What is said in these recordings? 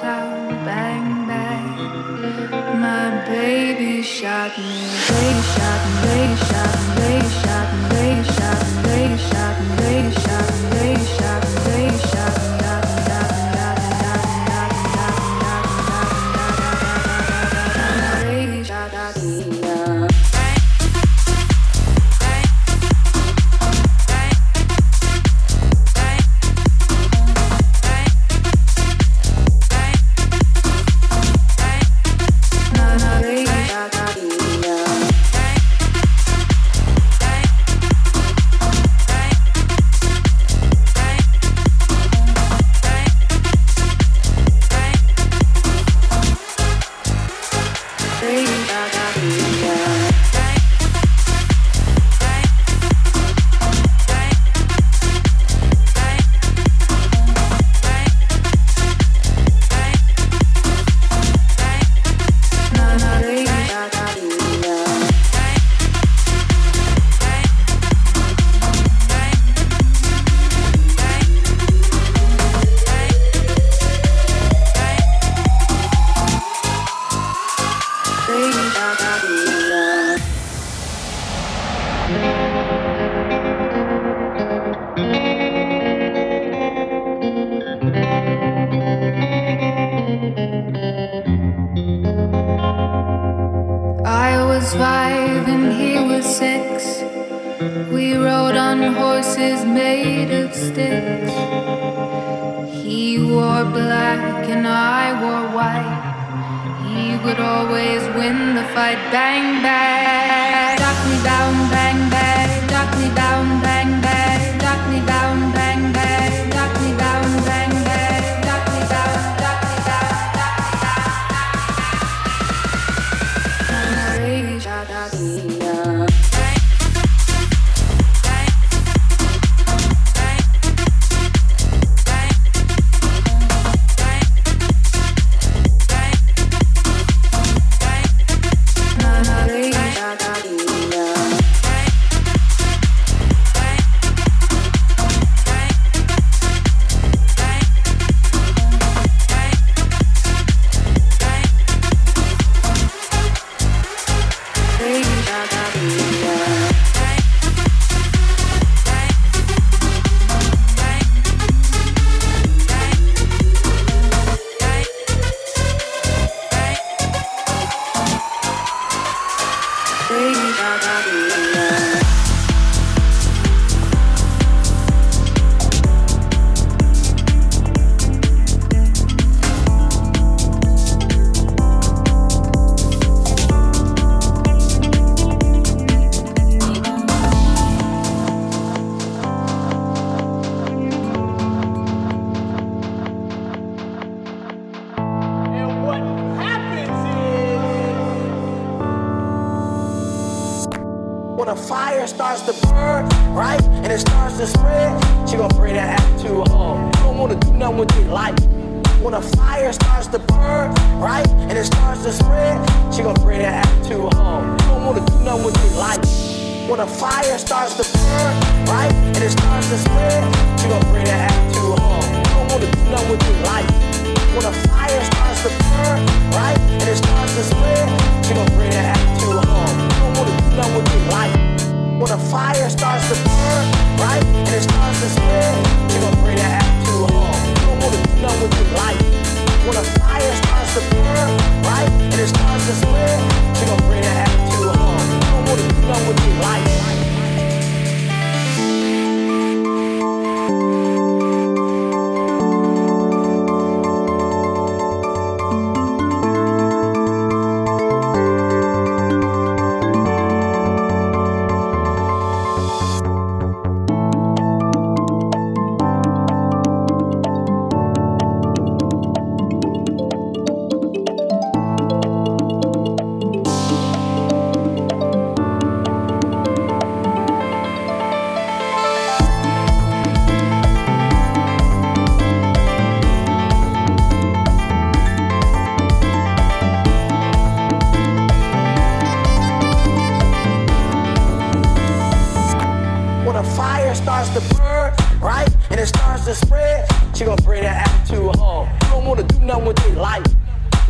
sound bang bang. My baby shot me baby shot me baby shot me baby shot me.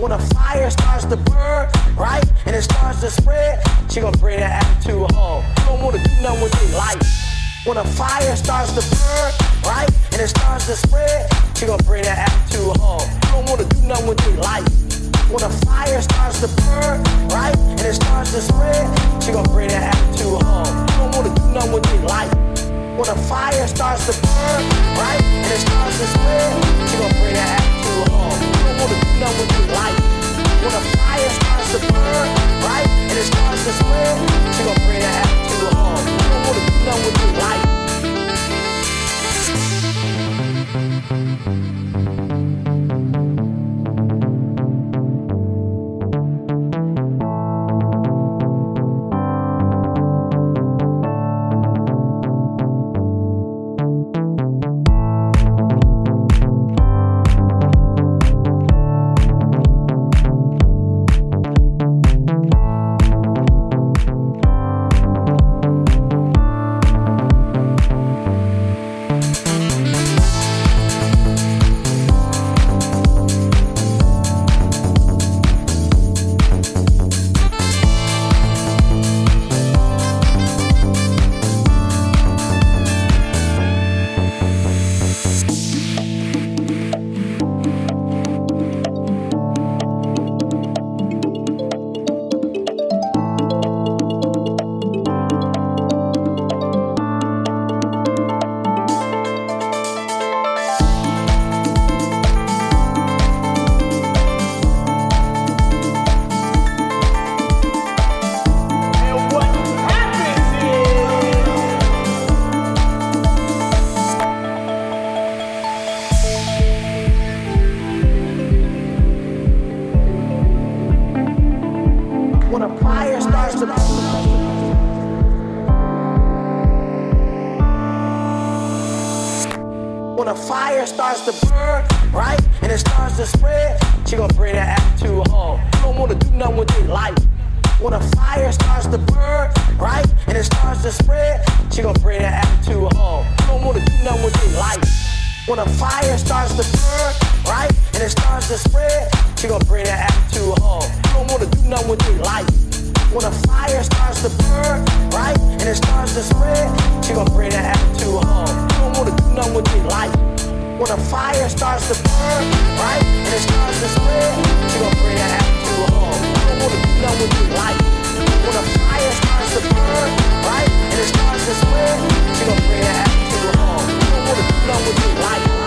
when a fire starts to burn, right? And it starts to spread, she gonna bring that attitude home. You don't wanna do nothing with your life. When a fire starts to burn, right? And it starts to spread, she gonna bring that attitude home. You don't wanna do nothing with your life. When a fire starts to burn, right? And it starts to spread, she gonna bring that attitude home. You don't wanna do nothing with your life. When a fire starts to burn, right? And it starts to spread, she gonna bring that attitude home. Wanna do nothing with your life. When a fire starts to burn, right, and it starts to spread, she gonna bring that attitude home. You don't wanna do nothing with your life. Gonna bring that attitude home. You don't wanna do nothing with your life. When a fire starts to burn, right, and it starts to spread, she gonna bring that attitude home. You don't wanna do nothing with your life. When a fire starts to burn, right, and it starts to spread, she gonna bring that attitude home. You don't wanna do nothing with your life. When a fire starts to burn, right, and it starts to spread, she gonna bring that attitude home. You don't wanna do nothing with your life.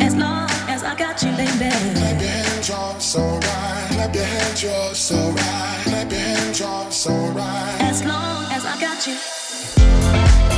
As long as I got you, baby. Clap your hands, y'all, it's alright. Your hands, your hands. As long as I got you.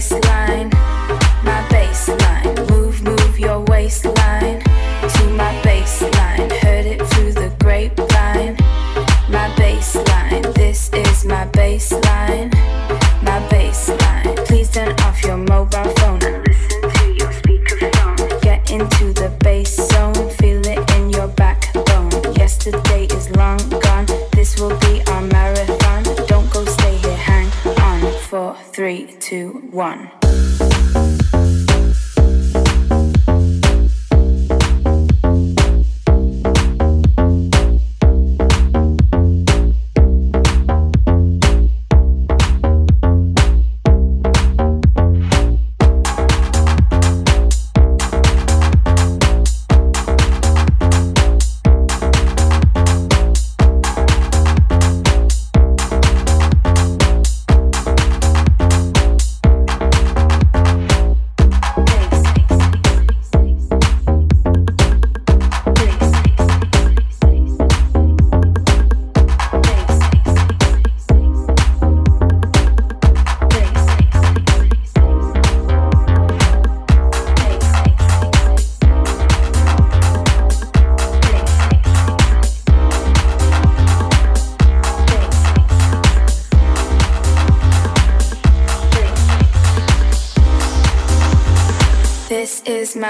place.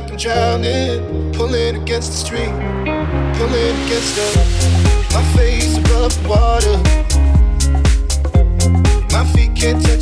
like I'm drowning. Pulling against the street, pulling against the. My face above water. My feet can't.